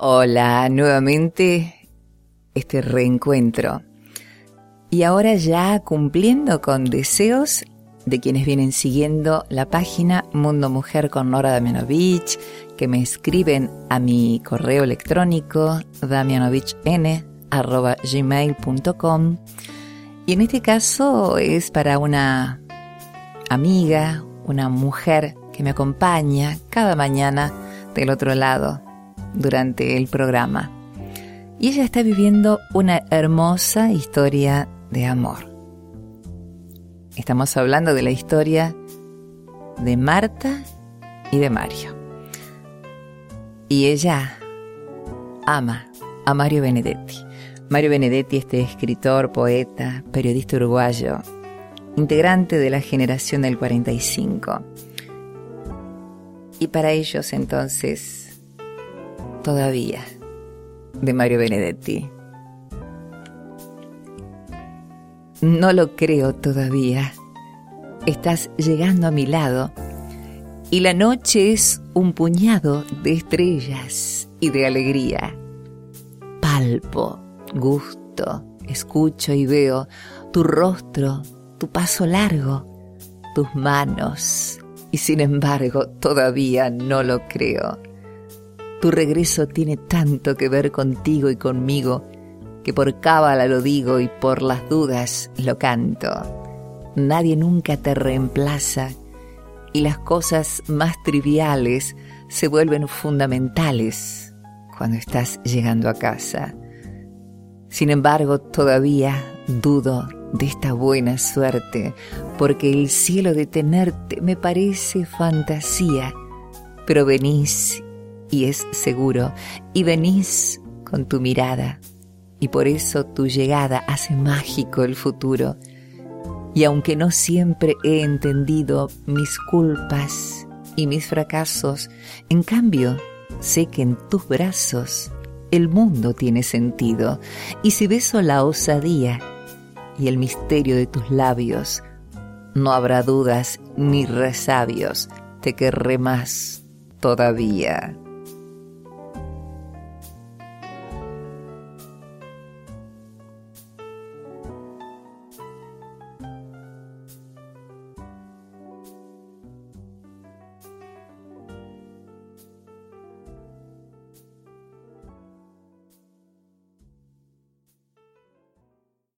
Hola, nuevamente este reencuentro. Y ahora ya cumpliendo con deseos de quienes vienen siguiendo la página Mundo Mujer con Nora Damianovich, que me escriben a mi correo electrónico damianovichn.gmail.com y en este caso es para una amiga, una mujer que me acompaña cada mañana del otro lado durante el programa. Y ella está viviendo una hermosa historia de amor. Estamos hablando de la historia de Marta y de Mario. Y ella ama a Mario Benedetti. Mario Benedetti, este escritor, poeta, periodista uruguayo, integrante de la generación del 45. Y para ellos entonces todavía de Mario Benedetti. No lo creo todavía. Estás llegando a mi lado y la noche es un puñado de estrellas y de alegría. Palpo, gusto, escucho y veo tu rostro, tu paso largo, tus manos y sin embargo todavía no lo creo. Tu regreso tiene tanto que ver contigo y conmigo que por cábala lo digo y por las dudas lo canto. Nadie nunca te reemplaza y las cosas más triviales se vuelven fundamentales cuando estás llegando a casa. Sin embargo, todavía dudo de esta buena suerte, porque el cielo de tenerte me parece fantasía, pero venís y es seguro, y venís con tu mirada, y por eso tu llegada hace mágico el futuro. Y aunque no siempre he entendido mis culpas y mis fracasos, en cambio sé que en tus brazos el mundo tiene sentido, y si beso la osadía y el misterio de tus labios, no habrá dudas ni resabios, te querré más todavía.